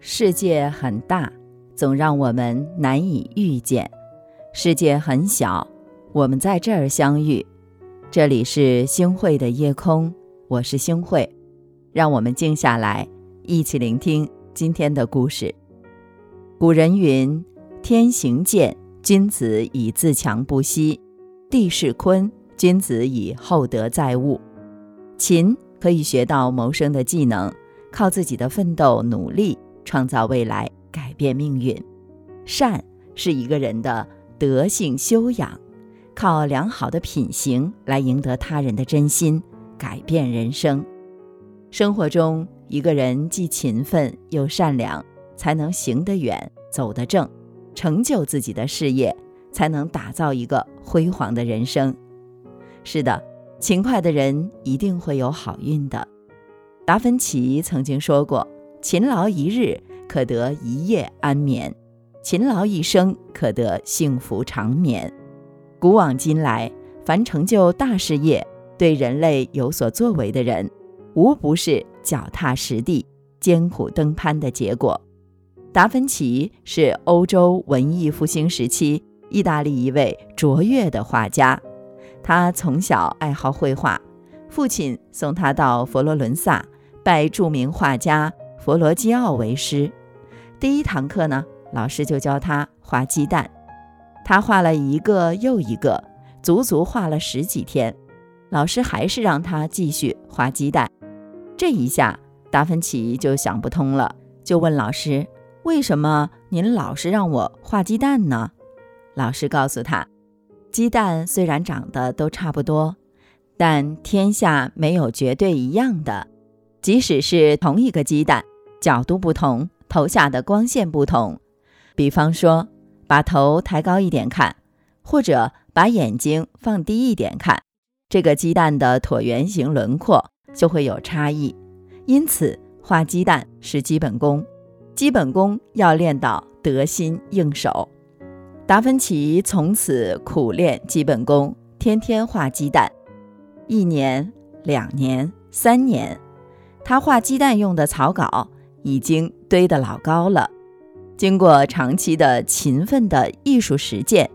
世界很大，总让我们难以遇见；世界很小，我们在这儿相遇。这里是星汇的夜空，我是星汇，让我们静下来，一起聆听今天的故事。古人云：“天行健，君子以自强不息；地势坤，君子以厚德载物。”勤可以学到谋生的技能，靠自己的奋斗努力。创造未来，改变命运。善是一个人的德性修养，靠良好的品行来赢得他人的真心，改变人生。生活中，一个人既勤奋又善良，才能行得远、走得正，成就自己的事业，才能打造一个辉煌的人生。是的，勤快的人一定会有好运的。达芬奇曾经说过。勤劳一日，可得一夜安眠；勤劳一生，可得幸福长眠。古往今来，凡成就大事业、对人类有所作为的人，无不是脚踏实地、艰苦登攀的结果。达芬奇是欧洲文艺复兴时期意大利一位卓越的画家。他从小爱好绘画，父亲送他到佛罗伦萨拜著名画家。佛罗基奥为师，第一堂课呢，老师就教他画鸡蛋。他画了一个又一个，足足画了十几天。老师还是让他继续画鸡蛋。这一下，达芬奇就想不通了，就问老师：“为什么您老是让我画鸡蛋呢？”老师告诉他：“鸡蛋虽然长得都差不多，但天下没有绝对一样的，即使是同一个鸡蛋。”角度不同，投下的光线不同。比方说，把头抬高一点看，或者把眼睛放低一点看，这个鸡蛋的椭圆形轮廓就会有差异。因此，画鸡蛋是基本功，基本功要练到得心应手。达芬奇从此苦练基本功，天天画鸡蛋。一年、两年、三年，他画鸡蛋用的草稿。已经堆得老高了。经过长期的勤奋的艺术实践，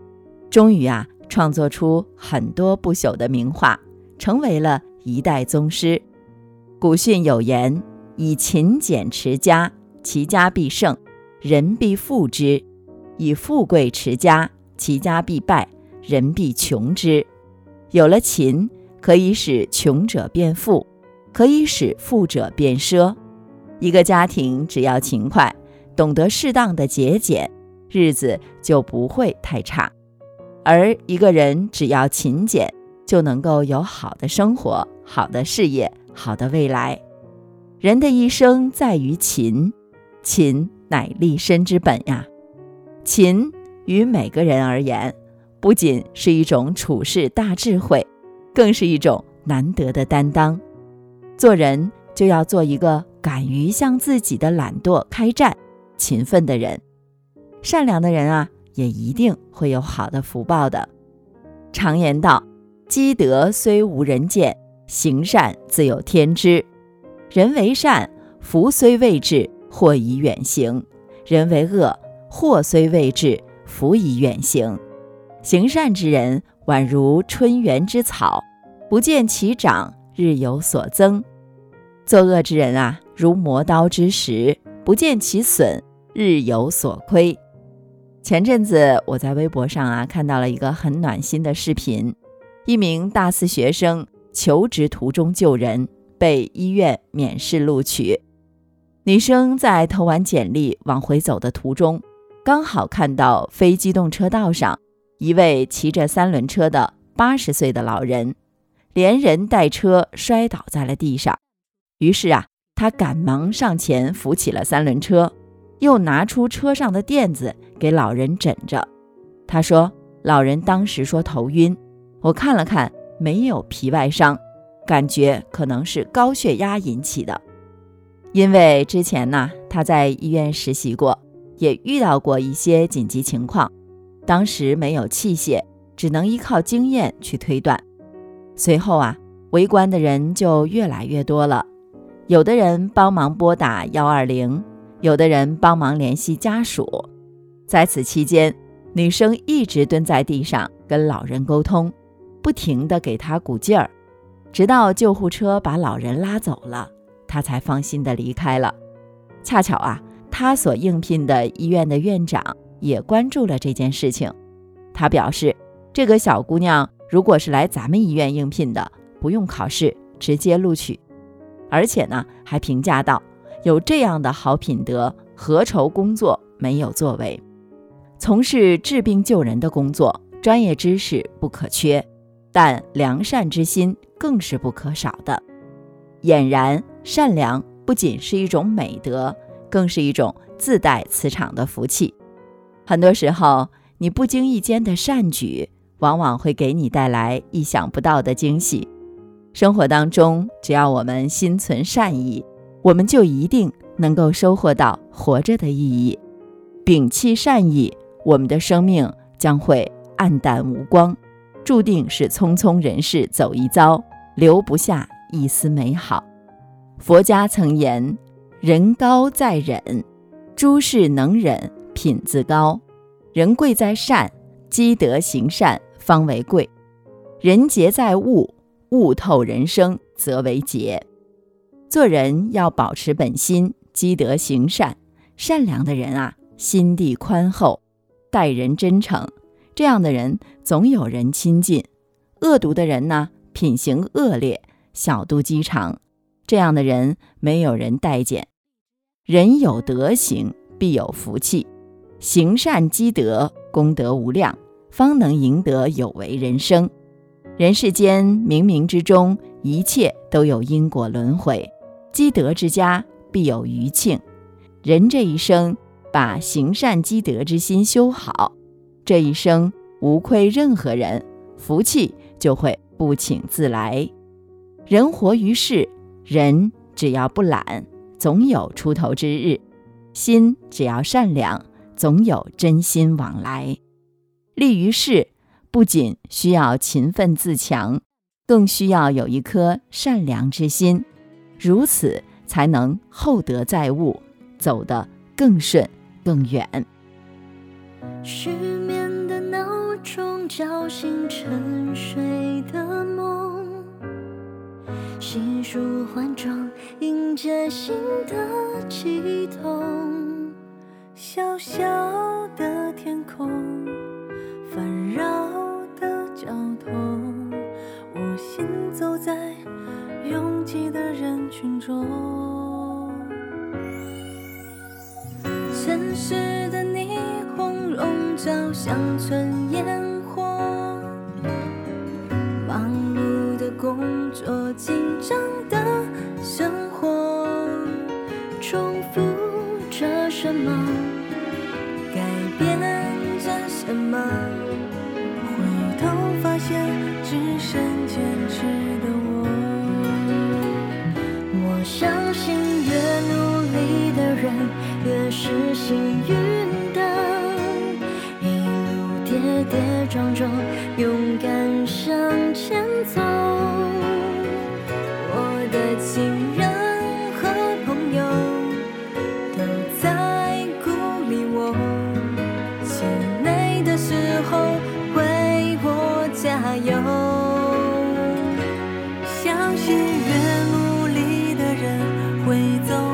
终于啊，创作出很多不朽的名画，成为了一代宗师。古训有言：“以勤俭持家，其家必盛；人必富之；以富贵持家，其家必败；人必穷之。”有了勤，可以使穷者变富，可以使富者变奢。一个家庭只要勤快，懂得适当的节俭，日子就不会太差；而一个人只要勤俭，就能够有好的生活、好的事业、好的未来。人的一生在于勤，勤乃立身之本呀。勤于每个人而言，不仅是一种处世大智慧，更是一种难得的担当。做人就要做一个。敢于向自己的懒惰开战，勤奋的人，善良的人啊，也一定会有好的福报的。常言道：“积德虽无人见，行善自有天知。”人为善，福虽未至，祸已远行；人为恶，祸虽未至，福已远行。行善之人，宛如春园之草，不见其长，日有所增；作恶之人啊。如磨刀之石，不见其损，日有所亏。前阵子我在微博上啊看到了一个很暖心的视频，一名大四学生求职途中救人，被医院免试录取。女生在投完简历往回走的途中，刚好看到非机动车道上一位骑着三轮车的八十岁的老人，连人带车摔倒在了地上。于是啊。他赶忙上前扶起了三轮车，又拿出车上的垫子给老人枕着。他说：“老人当时说头晕，我看了看，没有皮外伤，感觉可能是高血压引起的。因为之前呢，他在医院实习过，也遇到过一些紧急情况，当时没有器械，只能依靠经验去推断。随后啊，围观的人就越来越多了。”有的人帮忙拨打幺二零，有的人帮忙联系家属。在此期间，女生一直蹲在地上跟老人沟通，不停地给他鼓劲儿，直到救护车把老人拉走了，她才放心地离开了。恰巧啊，她所应聘的医院的院长也关注了这件事情，他表示，这个小姑娘如果是来咱们医院应聘的，不用考试，直接录取。而且呢，还评价道，有这样的好品德，何愁工作没有作为？从事治病救人的工作，专业知识不可缺，但良善之心更是不可少的。俨然善良不仅是一种美德，更是一种自带磁场的福气。很多时候，你不经意间的善举，往往会给你带来意想不到的惊喜。生活当中，只要我们心存善意，我们就一定能够收获到活着的意义。摒弃善意。我们的生命将会黯淡无光，注定是匆匆人世走一遭，留不下一丝美好。佛家曾言：“人高在忍，诸事能忍，品自高；人贵在善，积德行善方为贵；人杰在悟，悟透人生则为杰。”做人要保持本心，积德行善。善良的人啊，心地宽厚。待人真诚，这样的人总有人亲近；恶毒的人呢，品行恶劣，小肚鸡肠，这样的人没有人待见。人有德行，必有福气，行善积德，功德无量，方能赢得有为人生。人世间冥冥之中，一切都有因果轮回，积德之家必有余庆。人这一生。把行善积德之心修好，这一生无愧任何人，福气就会不请自来。人活于世，人只要不懒，总有出头之日；心只要善良，总有真心往来。立于世，不仅需要勤奋自强，更需要有一颗善良之心，如此才能厚德载物，走得更顺。更远。失眠的闹钟叫醒沉睡的梦，细数换装迎接新的起头。工作，紧张的生活，重复着什么？改变着什么？回头发现，只剩坚持的我。我相信，越努力的人。越是幸运的，一路跌跌撞撞，勇敢向前走。相信越努力的人会走